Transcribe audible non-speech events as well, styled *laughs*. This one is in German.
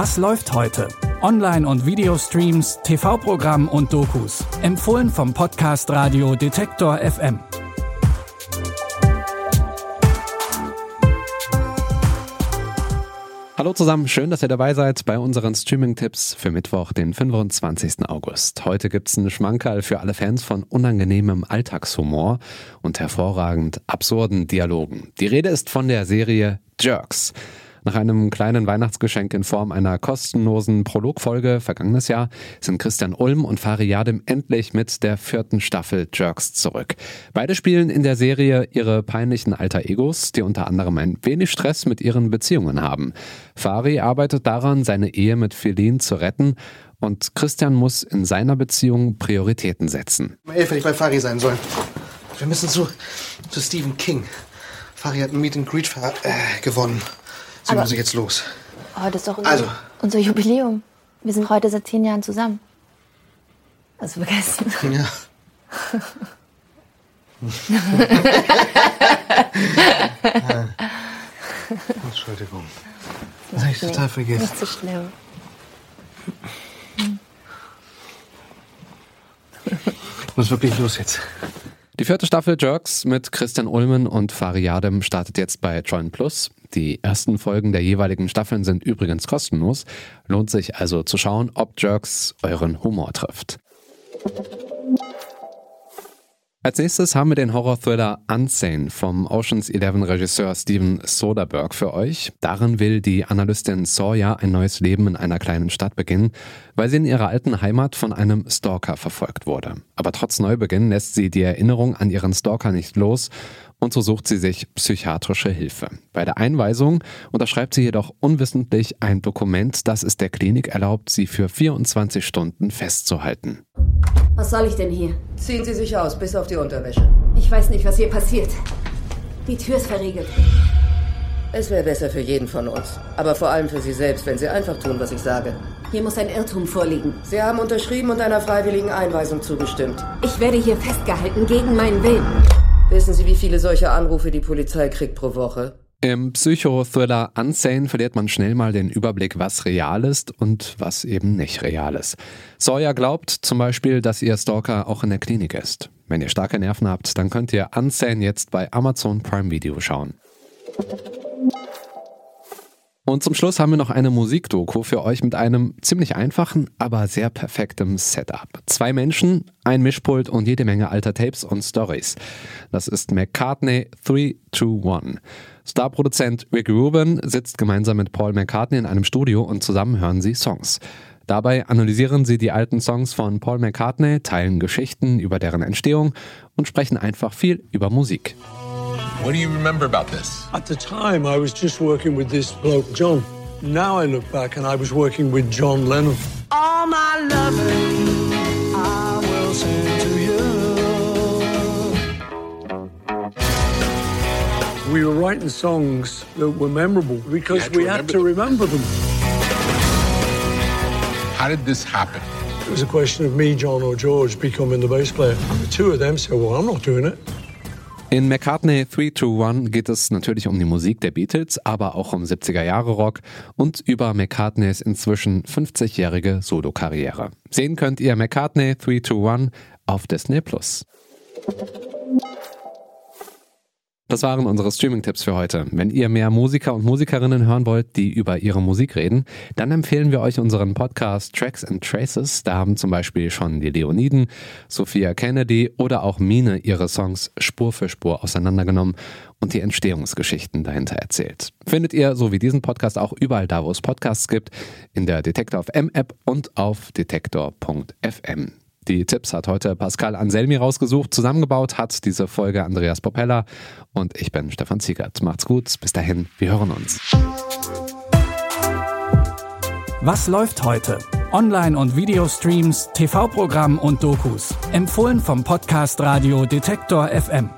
Was läuft heute? Online- und Videostreams, TV-Programm und Dokus. Empfohlen vom Podcast Radio Detektor FM. Hallo zusammen, schön, dass ihr dabei seid bei unseren Streaming-Tipps für Mittwoch, den 25. August. Heute gibt's einen Schmankerl für alle Fans von unangenehmem Alltagshumor und hervorragend absurden Dialogen. Die Rede ist von der Serie Jerks. Nach einem kleinen Weihnachtsgeschenk in Form einer kostenlosen Prologfolge vergangenes Jahr sind Christian Ulm und Fari Yadim endlich mit der vierten Staffel Jerks zurück. Beide spielen in der Serie ihre peinlichen alter Egos, die unter anderem ein wenig Stress mit ihren Beziehungen haben. Fari arbeitet daran, seine Ehe mit Feline zu retten und Christian muss in seiner Beziehung Prioritäten setzen. Elf hätte ich bei Fari sein sollen. Wir müssen zu, zu Stephen King. Fari hat ein Meet and Greet äh, gewonnen. Sie Aber- muss jetzt los. Oh, das ist doch unser, Also. unser Jubiläum. Wir sind heute seit zehn Jahren zusammen. Hast du vergessen? Ja. *laughs* Entschuldigung. Das hab ich total vergessen. Nicht so schlimm. Ich muss wirklich los jetzt. Die vierte Staffel Jerks mit Christian Ulmen und Fari Yadem startet jetzt bei Join Plus. Die ersten Folgen der jeweiligen Staffeln sind übrigens kostenlos. Lohnt sich also zu schauen, ob Jerks euren Humor trifft. Als nächstes haben wir den Horror-Thriller Unsane vom Oceans 11 Regisseur Steven Soderbergh für euch. Darin will die Analystin Sawyer ein neues Leben in einer kleinen Stadt beginnen, weil sie in ihrer alten Heimat von einem Stalker verfolgt wurde. Aber trotz Neubeginn lässt sie die Erinnerung an ihren Stalker nicht los und so sucht sie sich psychiatrische Hilfe. Bei der Einweisung unterschreibt sie jedoch unwissentlich ein Dokument, das es der Klinik erlaubt, sie für 24 Stunden festzuhalten. Was soll ich denn hier? Ziehen Sie sich aus, bis auf die Unterwäsche. Ich weiß nicht, was hier passiert. Die Tür ist verriegelt. Es wäre besser für jeden von uns. Aber vor allem für Sie selbst, wenn Sie einfach tun, was ich sage. Hier muss ein Irrtum vorliegen. Sie haben unterschrieben und einer freiwilligen Einweisung zugestimmt. Ich werde hier festgehalten, gegen meinen Willen. Wissen Sie, wie viele solche Anrufe die Polizei kriegt pro Woche? Im Psychothriller Unsane verliert man schnell mal den Überblick, was real ist und was eben nicht real ist. Sawyer glaubt zum Beispiel, dass ihr Stalker auch in der Klinik ist. Wenn ihr starke Nerven habt, dann könnt ihr Unsane jetzt bei Amazon Prime Video schauen. Und zum Schluss haben wir noch eine Musikdoku für euch mit einem ziemlich einfachen, aber sehr perfektem Setup. Zwei Menschen, ein Mischpult und jede Menge alter Tapes und Stories. Das ist McCartney 321. Starproduzent Rick Rubin sitzt gemeinsam mit Paul McCartney in einem Studio und zusammen hören sie Songs. Dabei analysieren sie die alten Songs von Paul McCartney, teilen Geschichten über deren Entstehung und sprechen einfach viel über Musik. What do you remember about this? At the time, I was just working with this bloke, John. Now I look back and I was working with John Lennon. All my loving I will send to you. We were writing songs that were memorable because had we had to them. remember them. How did this happen? It was a question of me, John, or George becoming the bass player. The two of them said, Well, I'm not doing it. In McCartney 321 geht es natürlich um die Musik der Beatles, aber auch um 70er Jahre Rock und über McCartneys inzwischen 50-jährige Solokarriere. Sehen könnt ihr McCartney 321 auf Disney Plus. Das waren unsere Streaming-Tipps für heute. Wenn ihr mehr Musiker und Musikerinnen hören wollt, die über ihre Musik reden, dann empfehlen wir euch unseren Podcast Tracks and Traces. Da haben zum Beispiel schon die Leoniden, Sophia Kennedy oder auch Mine ihre Songs Spur für Spur auseinandergenommen und die Entstehungsgeschichten dahinter erzählt. Findet ihr, so wie diesen Podcast, auch überall da, wo es Podcasts gibt, in der Detektor FM App und auf detektor.fm. Die Tipps hat heute Pascal Anselmi rausgesucht. Zusammengebaut hat diese Folge Andreas Popella. Und ich bin Stefan Ziegert. Macht's gut. Bis dahin. Wir hören uns. Was läuft heute? Online- und Videostreams, TV-Programm und Dokus. Empfohlen vom Podcast Radio Detektor FM.